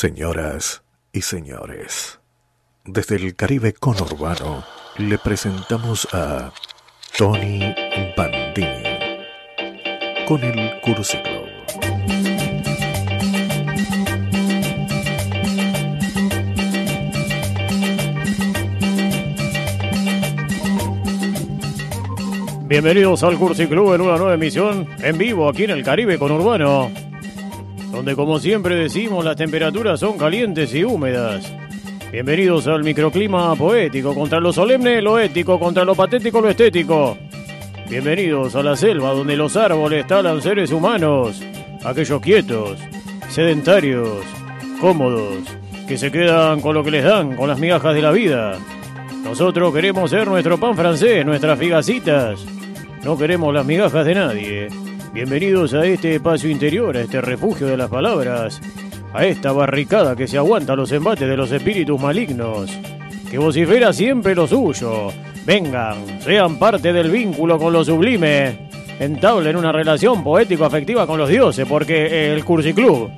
Señoras y señores, desde el Caribe conurbano le presentamos a Tony Bandini con el Club. Bienvenidos al Cursi Club en una nueva emisión en vivo aquí en el Caribe conurbano donde como siempre decimos las temperaturas son calientes y húmedas. Bienvenidos al microclima poético, contra lo solemne lo ético, contra lo patético lo estético. Bienvenidos a la selva donde los árboles talan seres humanos, aquellos quietos, sedentarios, cómodos, que se quedan con lo que les dan, con las migajas de la vida. Nosotros queremos ser nuestro pan francés, nuestras figacitas. No queremos las migajas de nadie. Bienvenidos a este espacio interior, a este refugio de las palabras, a esta barricada que se aguanta los embates de los espíritus malignos, que vocifera siempre lo suyo. Vengan, sean parte del vínculo con lo sublime, entablen una relación poético-afectiva con los dioses, porque el Cursi Club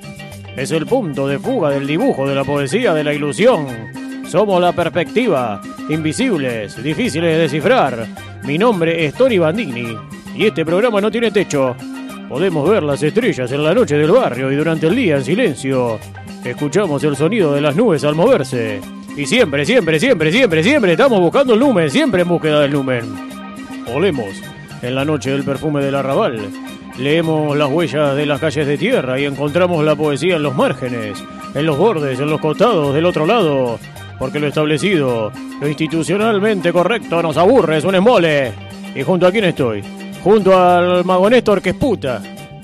es el punto de fuga del dibujo, de la poesía, de la ilusión. Somos la perspectiva, invisibles, difíciles de descifrar. Mi nombre es Tony Bandini y este programa no tiene techo. Podemos ver las estrellas en la noche del barrio y durante el día en silencio. Escuchamos el sonido de las nubes al moverse. Y siempre, siempre, siempre, siempre, siempre estamos buscando el lumen, siempre en búsqueda del lumen. Olemos en la noche el perfume del arrabal. Leemos las huellas de las calles de tierra y encontramos la poesía en los márgenes, en los bordes, en los costados, del otro lado. Porque lo establecido, lo institucionalmente correcto nos aburre, es un embole. ¿Y junto a quién estoy? Junto al mago Néstor que es puta.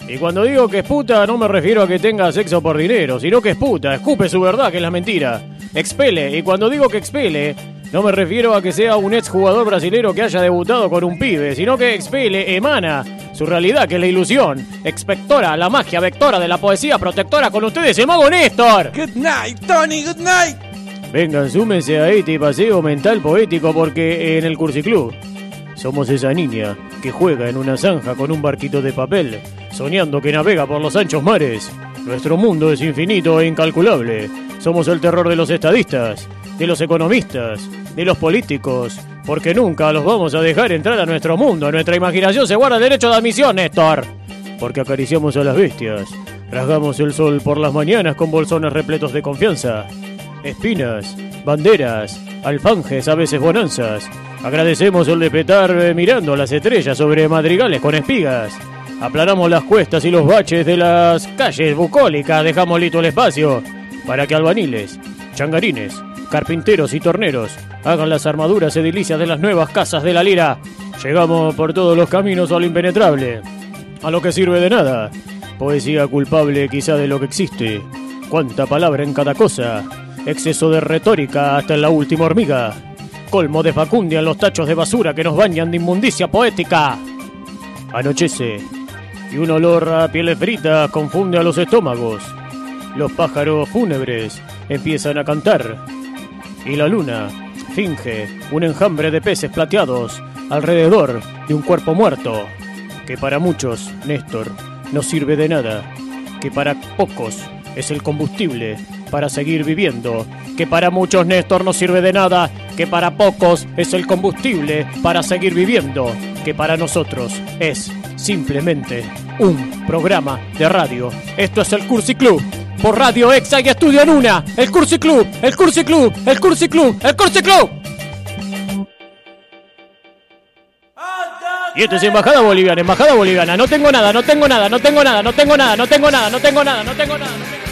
Y cuando digo que es puta no me refiero a que tenga sexo por dinero, sino que es puta, escupe su verdad, que es la mentira. Expele, y cuando digo que expele, no me refiero a que sea un exjugador brasilero que haya debutado con un pibe, sino que expele, emana su realidad, que es la ilusión. Expectora, la magia vectora de la poesía protectora con ustedes, el mago Néstor. Good night, Tony, good night. Vengan, súmense a este paseo mental poético porque en el Cursiclub somos esa niña que juega en una zanja con un barquito de papel, soñando que navega por los anchos mares. Nuestro mundo es infinito e incalculable. Somos el terror de los estadistas, de los economistas, de los políticos, porque nunca los vamos a dejar entrar a nuestro mundo. Nuestra imaginación se guarda derecho de admisión, Néstor. Porque acariciamos a las bestias, rasgamos el sol por las mañanas con bolsones repletos de confianza, espinas, banderas, alfanjes, a veces bonanzas Agradecemos el despetar eh, mirando las estrellas sobre madrigales con espigas. Aplanamos las cuestas y los baches de las calles bucólicas. Dejamos listo el espacio para que albaniles, changarines, carpinteros y torneros hagan las armaduras edilicias de las nuevas casas de la lira. Llegamos por todos los caminos a lo impenetrable, a lo que sirve de nada. Poesía culpable quizá de lo que existe. Cuánta palabra en cada cosa. Exceso de retórica hasta en la última hormiga colmo de facundia en los tachos de basura que nos bañan de inmundicia poética. Anochece y un olor a pieles fritas confunde a los estómagos. Los pájaros fúnebres empiezan a cantar y la luna finge un enjambre de peces plateados alrededor de un cuerpo muerto que para muchos, Néstor, no sirve de nada, que para pocos es el combustible para seguir viviendo, que para muchos Néstor no sirve de nada, que para pocos es el combustible para seguir viviendo, que para nosotros es simplemente un programa de radio. Esto es el Cursi Club. Por Radio Exa y Estudio en Una. El Cursi Club, el Cursi Club, el Cursi Club, el Cursi Club. Y esto es Embajada Boliviana, Embajada Boliviana. No tengo nada, no tengo nada, no tengo nada, no tengo nada, no tengo nada, no tengo nada, no tengo nada. No tengo nada.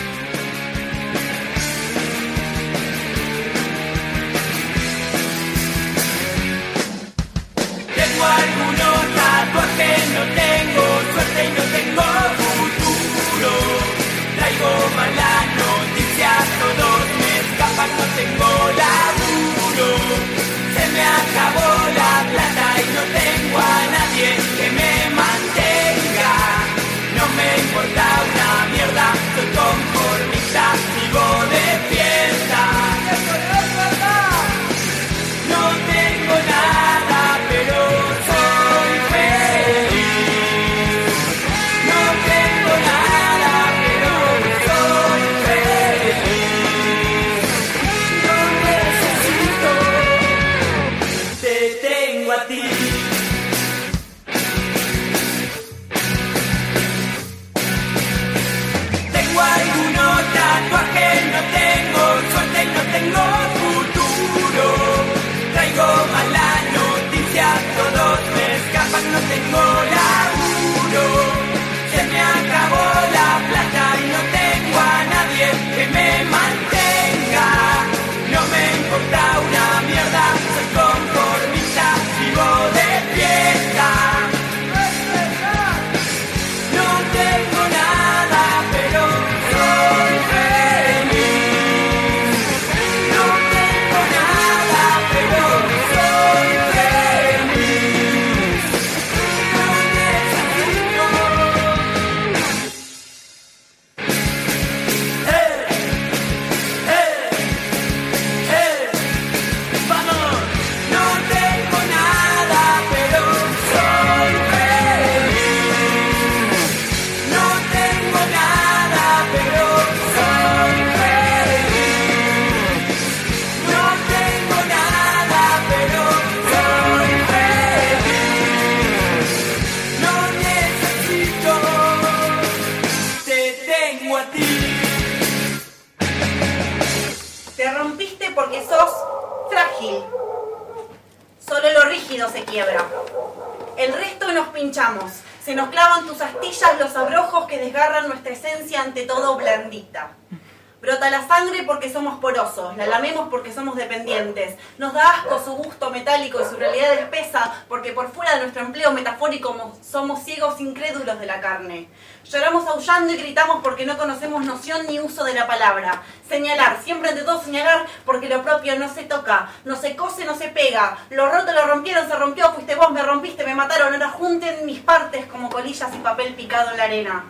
Brota la sangre porque somos porosos, la lamemos porque somos dependientes. Nos da asco su gusto metálico y su realidad espesa porque por fuera de nuestro empleo metafórico mo- somos ciegos incrédulos de la carne. Lloramos aullando y gritamos porque no conocemos noción ni uso de la palabra. Señalar, siempre ante todo señalar porque lo propio no se toca, no se cose, no se pega. Lo roto lo rompieron, se rompió, fuiste vos, me rompiste, me mataron. Ahora junten mis partes como colillas y papel picado en la arena.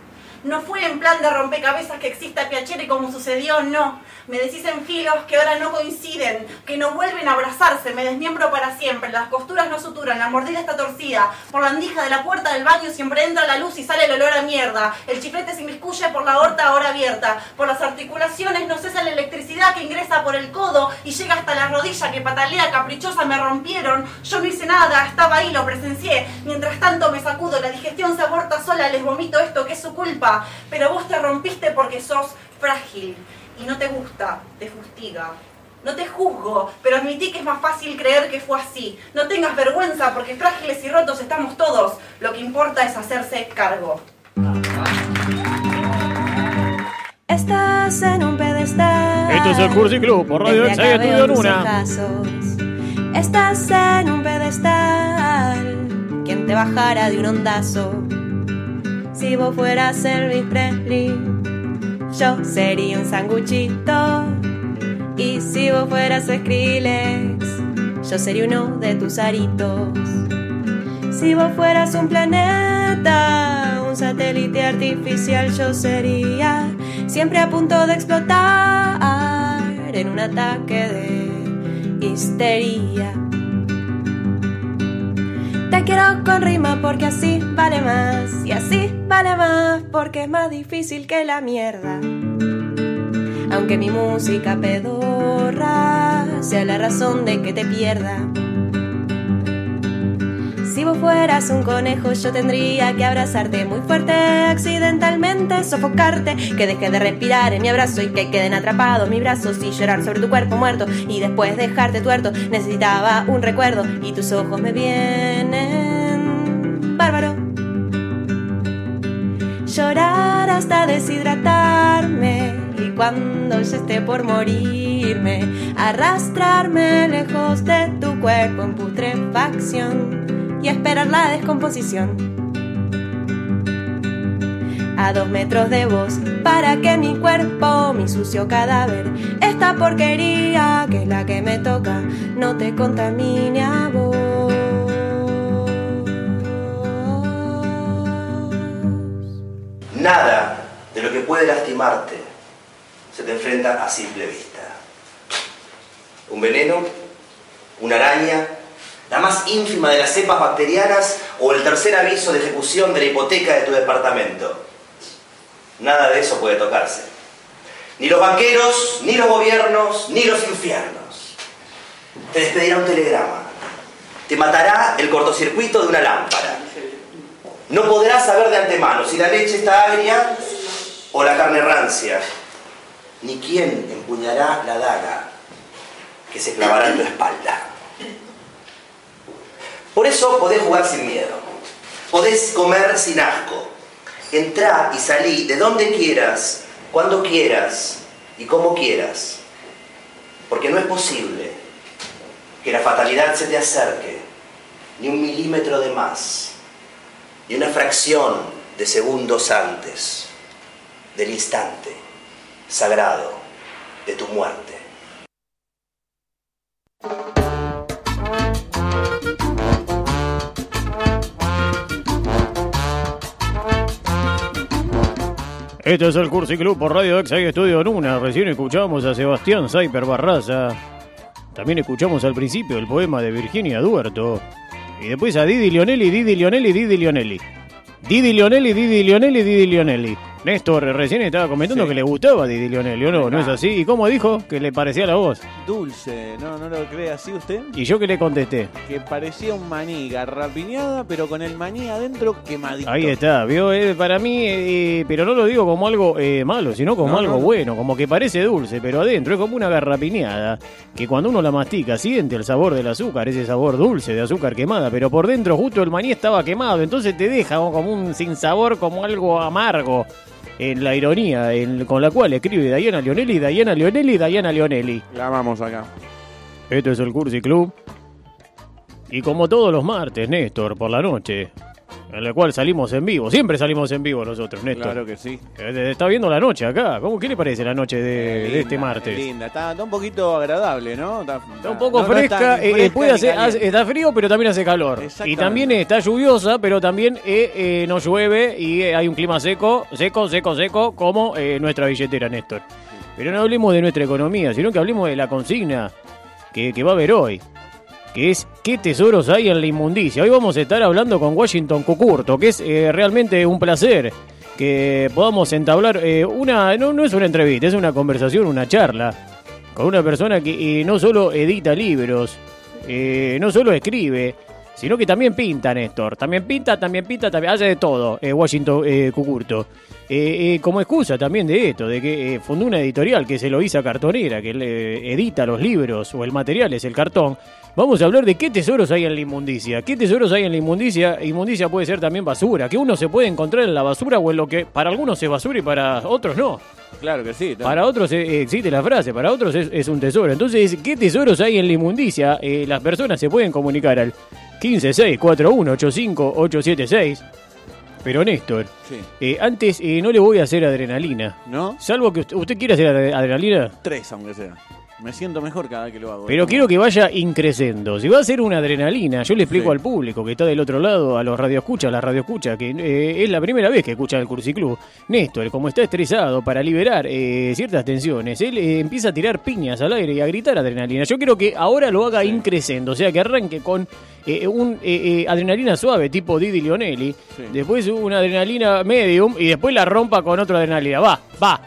No fue en plan de rompecabezas que exista Piacere como sucedió, no. Me decís en filos que ahora no coinciden, que no vuelven a abrazarse, me desmiembro para siempre, las costuras no suturan, la mordida está torcida, por la andija de la puerta del baño siempre entra la luz y sale el olor a mierda, el chiflete se inmiscuye por la aorta ahora abierta, por las articulaciones no cesa la electricidad que ingresa por el codo y llega hasta la rodilla que patalea caprichosa, me rompieron, yo no hice nada, estaba ahí, lo presencié, mientras tanto me sacudo, la digestión se aborta sola, les vomito esto que es su culpa, pero vos te rompiste porque sos frágil y no te gusta, te fustiga. No te juzgo, pero admití que es más fácil creer que fue así. No tengas vergüenza porque frágiles y rotos estamos todos. Lo que importa es hacerse cargo. Estás en un pedestal. Esto es el Cursi Club por Radio Estudio Luna. Estás en un pedestal. ¿Quién te bajara de un ondazo? Si vos fueras Elvis Presley, yo sería un sanguchito. Y si vos fueras Skrillex, yo sería uno de tus aritos. Si vos fueras un planeta, un satélite artificial, yo sería siempre a punto de explotar en un ataque de histeria. Te quiero con rima porque así vale más, y así vale más porque es más difícil que la mierda. Aunque mi música pedorra sea la razón de que te pierda. Si vos fueras un conejo, yo tendría que abrazarte muy fuerte, accidentalmente sofocarte, que dejes de respirar en mi abrazo y que queden atrapados mis brazos y llorar sobre tu cuerpo muerto y después dejarte tuerto. Necesitaba un recuerdo y tus ojos me vienen. Bárbaro. Llorar hasta deshidratarme y cuando yo esté por morirme, arrastrarme lejos de tu cuerpo en putrefacción y esperar la descomposición. A dos metros de vos, para que mi cuerpo, mi sucio cadáver, esta porquería que es la que me toca, no te contamine a vos. Nada de lo que puede lastimarte se te enfrenta a simple vista. Un veneno, una araña, la más ínfima de las cepas bacterianas o el tercer aviso de ejecución de la hipoteca de tu departamento. Nada de eso puede tocarse. Ni los banqueros, ni los gobiernos, ni los infiernos. Te despedirá un telegrama. Te matará el cortocircuito de una lámpara. No podrás saber de antemano si la leche está agria o la carne rancia, ni quién empuñará la daga que se clavará en tu espalda. Por eso podés jugar sin miedo. Podés comer sin asco. Entrá y salí de donde quieras, cuando quieras y como quieras. Porque no es posible que la fatalidad se te acerque ni un milímetro de más, ni una fracción de segundos antes del instante sagrado de tu muerte. Esto es el Cursi Club por Radio Exa y Estudio Nuna. Recién escuchamos a Sebastián Saiper Barraza. También escuchamos al principio el poema de Virginia Duerto. Y después a Didi Lionelli, Didi Lionelli, Didi Lionelli. Didi Lionelli, Didi Lionelli, Didi Lionelli. Néstor recién estaba comentando Sí. que le gustaba Didi Lionelli, ¿o no? ¿No es así? ¿Y cómo dijo? Que le parecía la voz. Dulce, ¿no, no lo cree así usted? Y yo que le contesté. Que parecía un maní garrapiñada, pero con el maní adentro quemadito. Ahí está, vio, Eh, para mí, eh, pero no lo digo como algo eh, malo, sino como No, algo no, no. bueno, como que parece dulce, pero adentro es como una garrapiñada, que cuando uno la mastica siente el sabor del azúcar, ese sabor dulce de azúcar quemada, pero por dentro justo el maní estaba quemado, entonces te deja como un sinsabor, como algo amargo. En la ironía en- con la cual escribe Diana Leonelli, Diana Leonelli, Diana Leonelli. La amamos acá. Esto es el Cursi Club. Y como todos los martes, Néstor, por la noche, en el cual salimos en vivo. Siempre salimos en vivo nosotros, Néstor. Claro que sí. Eh, Está viendo la noche acá. ¿Cómo, ¿Qué le parece la noche de, este martes? Linda, está, está un poquito agradable, ¿no? Está, Está un poco no- no es fresca, tan eh, hace- está frío, pero también hace calor. Y también está lluviosa, pero también eh, eh, no llueve y eh, hay un clima seco, seco, seco, seco, como nuestra billetera, Néstor. Pero no hablemos de nuestra economía, sino que hablemos de la consigna que, que va a haber hoy, que es qué tesoros hay en la inmundicia. Hoy vamos a estar hablando con Washington Cucurto, que es eh, realmente un placer que podamos entablar eh, una, no, es una entrevista, es una conversación, una charla con una persona que eh, no solo edita libros, no solo escribe, sino que también pinta, Néstor. También pinta, también pinta, también hace de todo, eh, Washington eh, Cucurto. Eh, como excusa también de esto, de que fundó una editorial que es Eloísa Cartonera, que le edita los libros o el material es el cartón. Vamos a hablar de qué tesoros hay en la inmundicia. ¿Qué tesoros hay en la inmundicia? Inmundicia puede ser también basura, que uno se puede encontrar en la basura o en lo que para algunos es basura y para otros no. Claro que sí. Para otros eh, existe la frase, para otros es, es un tesoro. Entonces, ¿qué tesoros hay en la inmundicia? Eh, las personas se pueden comunicar al 156418586. Pero Néstor, Sí. eh, antes eh, no le voy a hacer adrenalina. ¿No? Salvo que usted, ¿usted quiere hacer adre- adrenalina. Tres, aunque sea. Me siento mejor cada vez que lo hago. Pero ¿no? quiero que vaya increciendo. Si va a ser una adrenalina, yo le explico Sí. al público que está del otro lado, a los radioescuchas, a la radioescucha, que eh, es la primera vez que escucha el Cursiclub. Néstor, como está estresado para liberar eh, ciertas tensiones, él eh, empieza a tirar piñas al aire y a gritar adrenalina. Yo quiero que ahora lo haga increciendo, o sea, que arranque con eh, un adrenalina suave tipo Didi Lionelli, Sí. después una adrenalina medium y después la rompa con otra adrenalina. Va, va.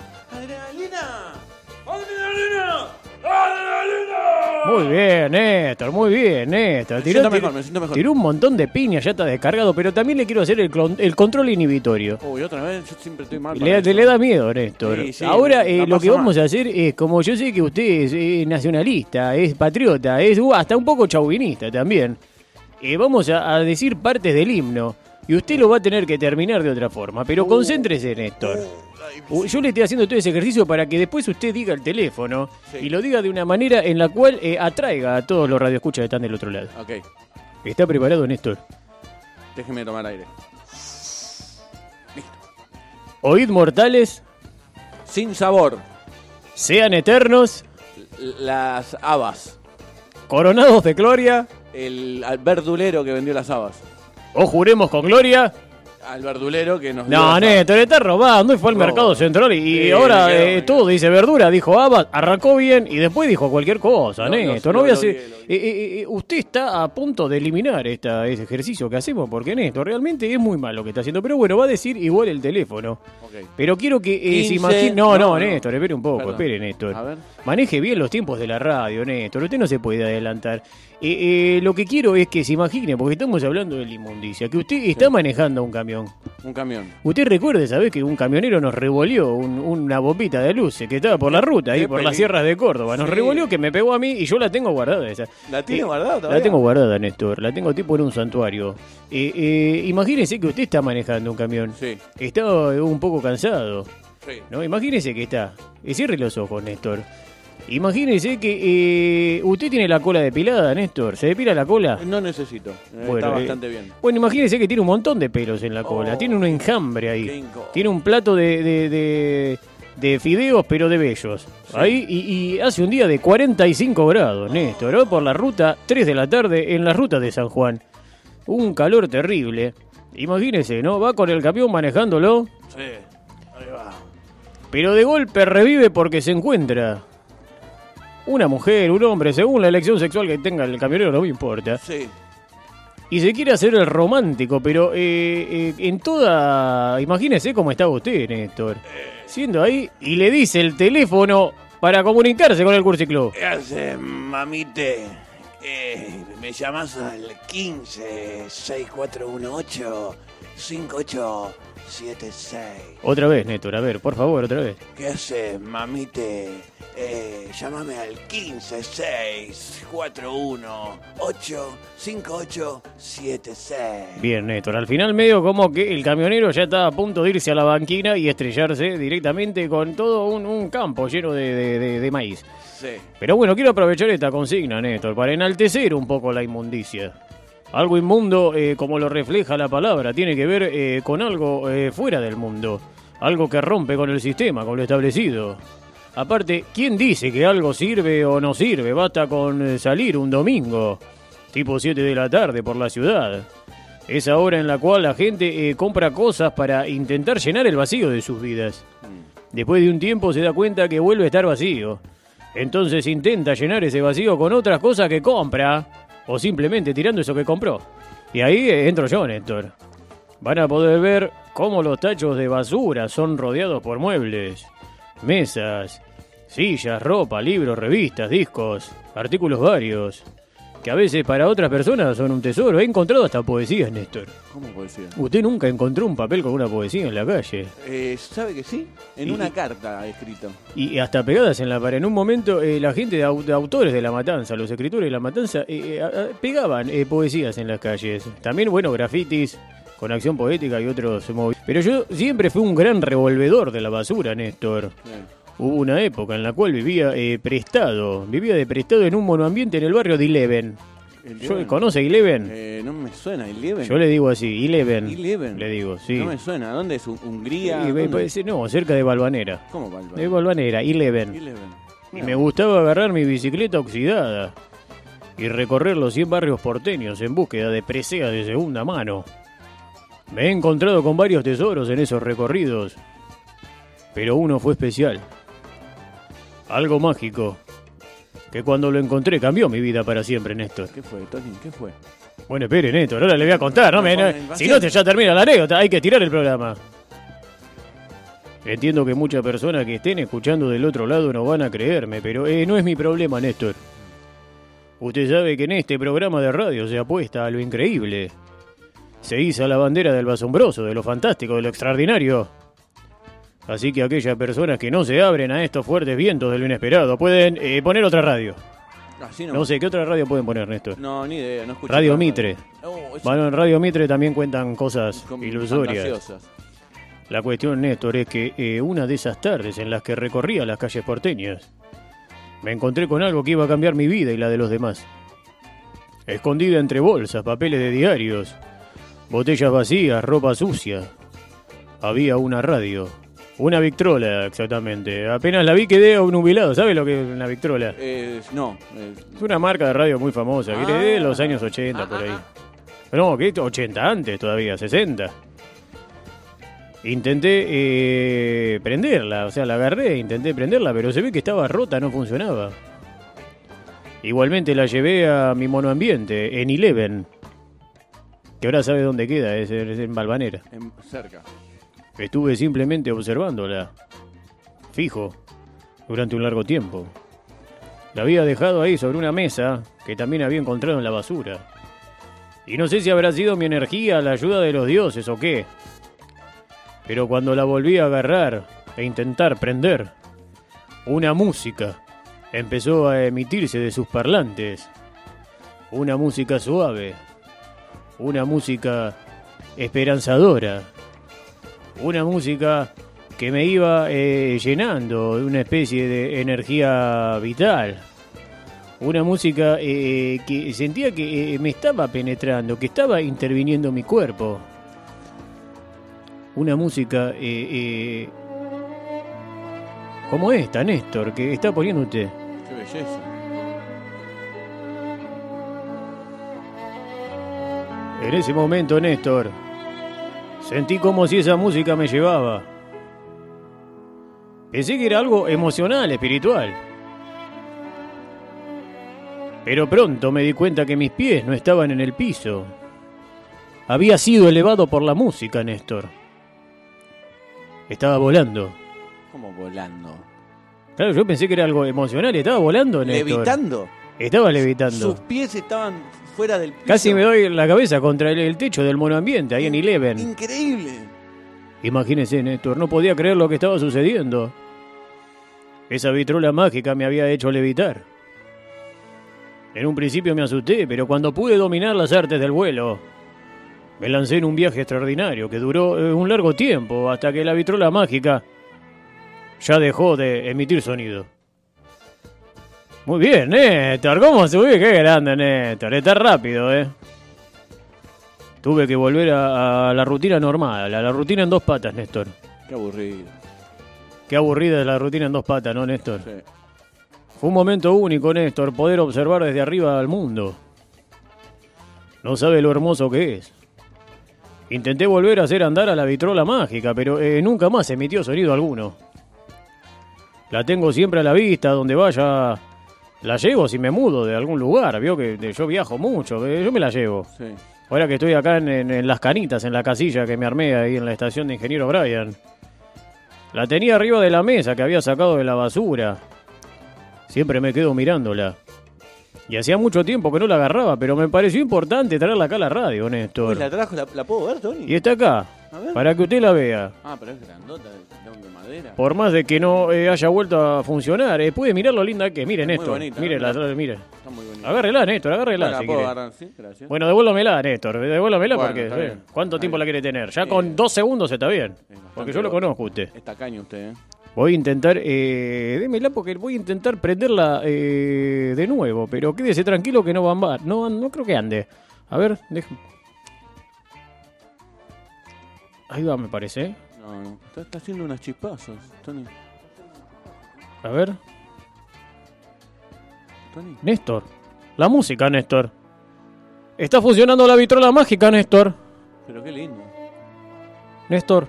Muy bien, Néstor, muy bien, Néstor. Me Tiró, siento tiró- mejor, me siento mejor. tiró un montón de piñas, ya está descargado, pero también le quiero hacer el, clon- el control inhibitorio. Uy, otra vez, yo siempre estoy mal. Le, para le, da miedo, Néstor. Sí, sí, Ahora la eh, lo que vamos mal. a hacer es, como yo sé que usted es eh, nacionalista, es patriota, es uh, hasta un poco chauvinista también, eh, vamos a, a decir partes del himno. Y usted lo va a tener que terminar de otra forma, pero concéntrese, Néstor. Yo le estoy haciendo todo ese ejercicio para que después usted diga el teléfono Sí. y lo diga de una manera en la cual eh, atraiga a todos los radioescuchas que están del otro lado. Ok, ¿Está preparado, Néstor? déjeme tomar aire. Oíd mortales, Sin sabor. sean eternos, L- Las habas. coronados de gloria, El verdulero que vendió las habas. o juremos con gloria. Al verdulero que nos No, habas. Néstor, está robando y fue al mercado central y, Sí, ahora eh, todo dice verdura, dijo Abad, arrancó bien y después dijo cualquier cosa, No, no, Néstor. lo- No, voy a hacer. vi. Eh, eh, eh, usted está a punto de eliminar esta, ese ejercicio que hacemos porque Néstor realmente es muy malo lo que está haciendo. Pero bueno, va a decir igual el teléfono. Pero quiero que eh, se 15, imagine. No, no, no, no. Néstor, espere un poco, Perdón. espere, Néstor. A ver. Maneje bien los tiempos de la radio, Néstor. Usted no se puede adelantar. Eh, eh, lo que quiero es que se imagine, porque estamos hablando de la inmundicia, que usted está manejando un camión. Un camión. Usted recuerde, ¿sabes? Que un camionero nos revolvió un- una bombita de luces que estaba por la ruta, ahí por las sierras de Córdoba. Nos Sí. revolvió que me pegó a mí y yo la tengo guardada esa. ¿La tiene Eh, guardada todavía? La tengo guardada, Néstor. La tengo tipo en un santuario. Eh, eh, imagínese que usted está manejando un camión. Sí. Está un poco cansado. Sí. ¿no? Imagínese que está. Y cierre los ojos, Néstor. Imagínese que eh, usted tiene la cola depilada, Néstor. ¿Se depila la cola? No necesito. Eh, Bueno, Está eh, bastante bien. Bueno, imagínese que tiene un montón de pelos en la cola. Oh, tiene un enjambre qué ahí. Tiene un plato de, de, de- de fideos, pero de bellos. Ahí, y, y hace un día de 45 grados, Néstor. ¿no? Por la ruta, 3 de la tarde, en la ruta de San Juan. Un calor terrible. Imagínese, ¿no? Va con el camión manejándolo, Sí. Ahí va. pero de golpe revive porque se encuentra una mujer, un hombre, según la elección sexual que tenga el camionero, no me importa. Sí. Y se quiere hacer el romántico, pero eh, eh, en toda... Imagínese cómo está usted, Néstor. Siendo ahí y le dice el teléfono para comunicarse con el Cursiclub. ¿Qué haces, mamite? Eh, me llamas al 15 6418 5876. Otra vez, Néstor, a ver, por favor, otra vez. ¿Qué haces, mamite? Eh, llámame al 15 6418 5876. Bien, Néstor. Al final medio como que el camionero ya estaba a punto de irse a la banquina y estrellarse directamente con todo un, un campo lleno de, de- de- de maíz. Sí. Pero bueno, quiero aprovechar esta consigna, Néstor, para enaltecer un poco la inmundicia. Algo inmundo, eh, como lo refleja la palabra, tiene que ver eh, con algo eh, fuera del mundo. Algo que rompe con el sistema, con lo establecido. Aparte, ¿quién dice que algo sirve o no sirve? Basta con eh, salir un domingo, tipo 7 de la tarde, por la ciudad. Esa hora en la cual la gente eh, compra cosas para intentar llenar el vacío de sus vidas. Después de un tiempo se da cuenta que vuelve a estar vacío. Entonces intenta llenar ese vacío con otras cosas que compra o simplemente tirando eso que compró. Y ahí eh, entro yo, Néstor. Van a poder ver cómo los tachos de basura son rodeados por muebles, mesas, sillas, ropa, libros, revistas, discos, artículos varios, que a veces para otras personas son un tesoro. He encontrado hasta poesías, Néstor. ¿Cómo poesía? Usted nunca encontró un papel con una poesía en la calle. Eh, ¿Sabe que sí? En Y- una carta escrito. Y hasta pegadas en la pared. En un momento, eh, la gente de, au- de autores de La Matanza, los escritores de La Matanza, eh, eh, pegaban eh, poesías en las calles. También, bueno, grafitis con acción poética y otros movi- Pero yo siempre fui un gran revolvedor de la basura, Néstor. Bien. Hubo una época en la cual vivía eh, prestado. Vivía de prestado en un monoambiente en el barrio de Eleven. Yo. ¿Conoce Eleven? Eh, no me suena, Eleven. Yo le digo así, Eleven. Eleven. Le digo, sí. No me suena. ¿Dónde es? ¿Hun- ¿Hungría? Y, ¿Dónde? no, cerca de Balvanera. ¿Cómo Valva? De Balvanera, Eleven. Eleven. Y me gustaba agarrar mi bicicleta oxidada y recorrer los 100 barrios porteños en búsqueda de preseas de segunda mano. Me he encontrado con varios tesoros en esos recorridos, pero uno fue especial. Algo mágico, que cuando lo encontré cambió mi vida para siempre, Néstor. ¿Qué fue, Tony? ¿Qué fue? Bueno, espere, Néstor, ahora le voy a contar, ¿no? Me- No, si no, te- ya termina la anécdota, hay que tirar el programa. Entiendo que muchas personas que estén escuchando del otro lado no van a creerme, pero eh, no es mi problema, Néstor. Usted sabe que en este programa de radio se apuesta a lo increíble. Se iza la bandera del asombroso, de lo fantástico, de lo extraordinario. Así que aquellas personas que no se abren a estos fuertes vientos de lo inesperado pueden eh, poner otra radio. Así no. No sé, ¿qué otra radio pueden poner, Néstor? No, ni idea, no escuché. Radio nada. Mitre. Oh, es- Bueno, en Radio Mitre también cuentan cosas con- ilusorias. fantasiosas. La cuestión, Néstor, es que eh, una de esas tardes en las que recorría las calles porteñas, me encontré con algo que iba a cambiar mi vida y la de los demás. Escondida entre bolsas, papeles de diarios, botellas vacías, ropa sucia, había una radio. Una Victrola, exactamente. Apenas la vi quedé obnubilado. ¿Sabe lo que es una Victrola? Eh, no, eh, Es una marca de radio muy famosa, que Ah. de los años 80 por ahí. No, que 80 antes todavía, 60. Intenté eh, prenderla, o sea, la agarré, intenté prenderla, pero se ve que estaba rota, no funcionaba. Igualmente la llevé a mi monoambiente, en Eleven, que ahora sabe dónde queda, es, es en Balvanera. en- cerca. Estuve simplemente observándola, fijo, durante un largo tiempo. La había dejado ahí sobre una mesa que también había encontrado en la basura. Y no sé si habrá sido mi energía, la ayuda de los dioses o qué. Pero cuando la volví a agarrar e intentar prender, una música empezó a emitirse de sus parlantes. Una música suave. Una música esperanzadora. Una música que me iba eh, llenando de una especie de energía vital. Una música eh, que sentía que eh, me estaba penetrando, que estaba interviniendo en mi cuerpo. Una música como esta, Néstor, que está poniendo usted. Qué belleza. En ese momento, Néstor, sentí como si esa música me llevaba. Pensé que era algo emocional, espiritual. Pero pronto me di cuenta que mis pies no estaban en el piso. Había sido elevado por la música, Néstor. Estaba volando. Como volando. Claro, yo pensé que era algo emocional. Estaba volando, Néstor. ¿Levitando? Estaba levitando. Sus pies estaban fuera del piso. Casi me doy la cabeza contra el, el techo del monoambiente, ahí en Eleven. Increíble. Imagínese, Néstor, no podía creer lo que estaba sucediendo. Esa vitrola mágica me había hecho levitar. En un principio me asusté, pero cuando pude dominar las artes del vuelo, me lancé en un viaje extraordinario que duró eh, un largo tiempo hasta que la vitrola mágica ya dejó de emitir sonido. Muy bien, Néstor, ¿cómo subí? Qué grande, Néstor, está rápido, ¿eh? Tuve que volver a, a la rutina normal, a la rutina en dos patas, Néstor. Qué aburrido. Qué aburrida es la rutina en dos patas, ¿no, Néstor? Sí. Fue un momento único, Néstor, poder observar desde arriba al mundo. No sabe lo hermoso que es. Intenté volver a hacer andar a la vitrola mágica, pero eh, nunca más emitió sonido alguno. La tengo siempre a la vista, donde vaya. La llevo si me mudo de algún lugar. Vio que yo viajo mucho, yo me la llevo. Sí. Ahora que estoy acá en, en- en Las Canitas, en la casilla que me armé ahí en la estación de Ingeniero Brian. La tenía arriba de la mesa que había sacado de la basura. Siempre me quedo mirándola. Y hacía mucho tiempo que no la agarraba, pero me pareció importante traerla acá a la radio, Néstor. Pues la trajo, la, la puedo ver, Tony. Y está acá, A ver. para que usted la vea. Ah, pero es grandota, de, de madera. Por más de que no eh, haya vuelto a funcionar, eh, puede mirar lo linda que es. Mire, Muy Néstor. bonita, mire, ¿no? la, mire. Está muy bonita. Agárrela, Néstor, agárrela. Bueno, la si puedo quiere. agarrar, sí, gracias. Bueno, devuélvamela, Néstor. Devuélvamela Bueno, porque. eh, ¿Cuánto está tiempo bien. la quiere tener? Ya con dos segundos está bien. Porque yo lo conozco usted. Está caño usted, ¿eh? Voy a intentar, eh, démela porque voy a intentar prenderla eh, de nuevo, pero quédese tranquilo que no va a andar, no, no creo que ande. A ver, deja. Ahí va, me parece. ¿eh? No, no. Está, está haciendo unas chispazos, Tony. A ver, Tony. Néstor. La música, Néstor. Está funcionando la vitrola mágica, Néstor. Pero qué lindo. Néstor,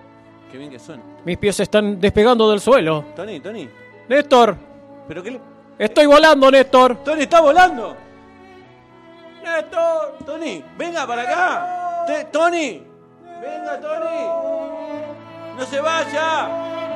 Qué bien que suena. mis pies se están despegando del suelo. Tony, Tony. Néstor, Pero qué le... estoy volando, Néstor. Tony, está volando. Néstor. Tony, venga para acá. Te- Tony. Venga, Tony. No se vaya.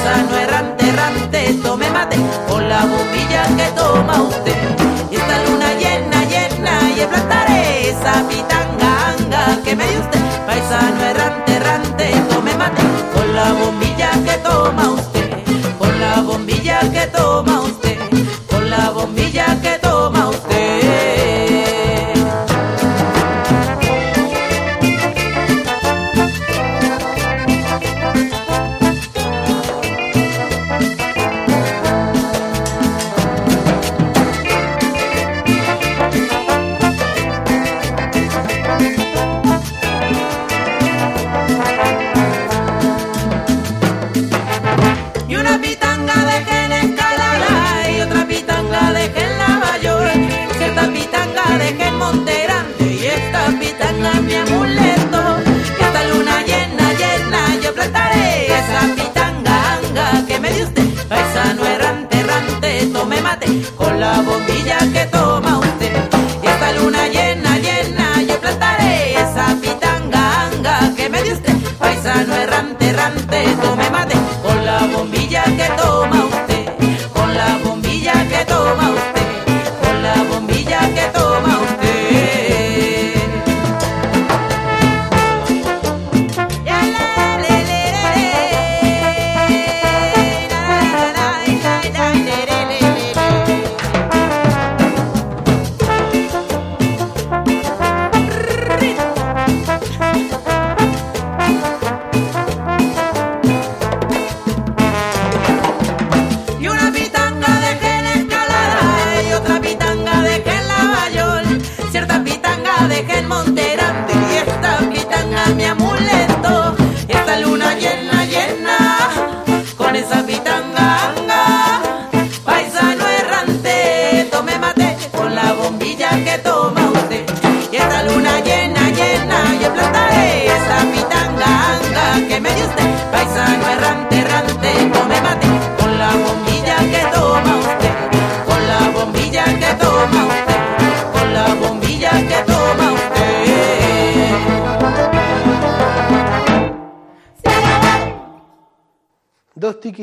paisano errante, errante, tome mate con la bombilla que toma usted. Y esta luna llena, llena, y plantaré esa pitanga que me dio usted. Paisano errante, errante, tome mate con la bombilla que toma usted.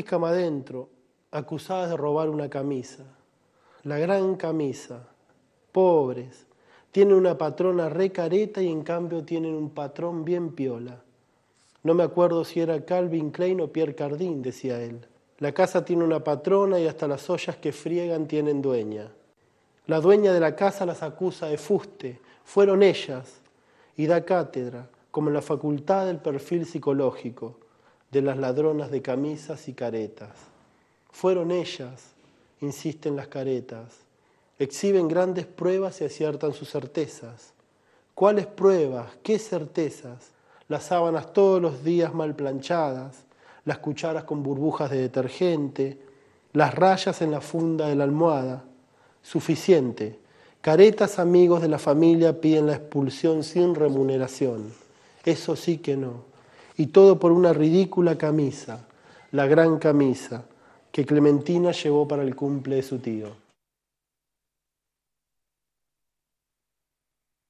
Cama adentro, acusadas de robar una camisa. La gran camisa. Pobres. Tienen una patrona re careta y en cambio tienen un patrón bien piola. No me acuerdo si era Calvin Klein o Pierre Cardin, decía él. La casa tiene una patrona y hasta las ollas que friegan tienen dueña. La dueña de la casa las acusa de fuste. Fueron ellas. Y da cátedra, como en la facultad del perfil psicológico, de las ladronas de camisas y caretas. Fueron ellas, insisten las caretas. Exhiben grandes pruebas y aciertan sus certezas. ¿Cuáles pruebas? ¿Qué certezas? Las sábanas todos los días mal planchadas, las cucharas con burbujas de detergente, las rayas en la funda de la almohada. Suficiente. Caretas amigos de la familia piden la expulsión sin remuneración. Eso sí que no. Y todo por una ridícula camisa, la gran camisa, que Clementina llevó para el cumple de su tío.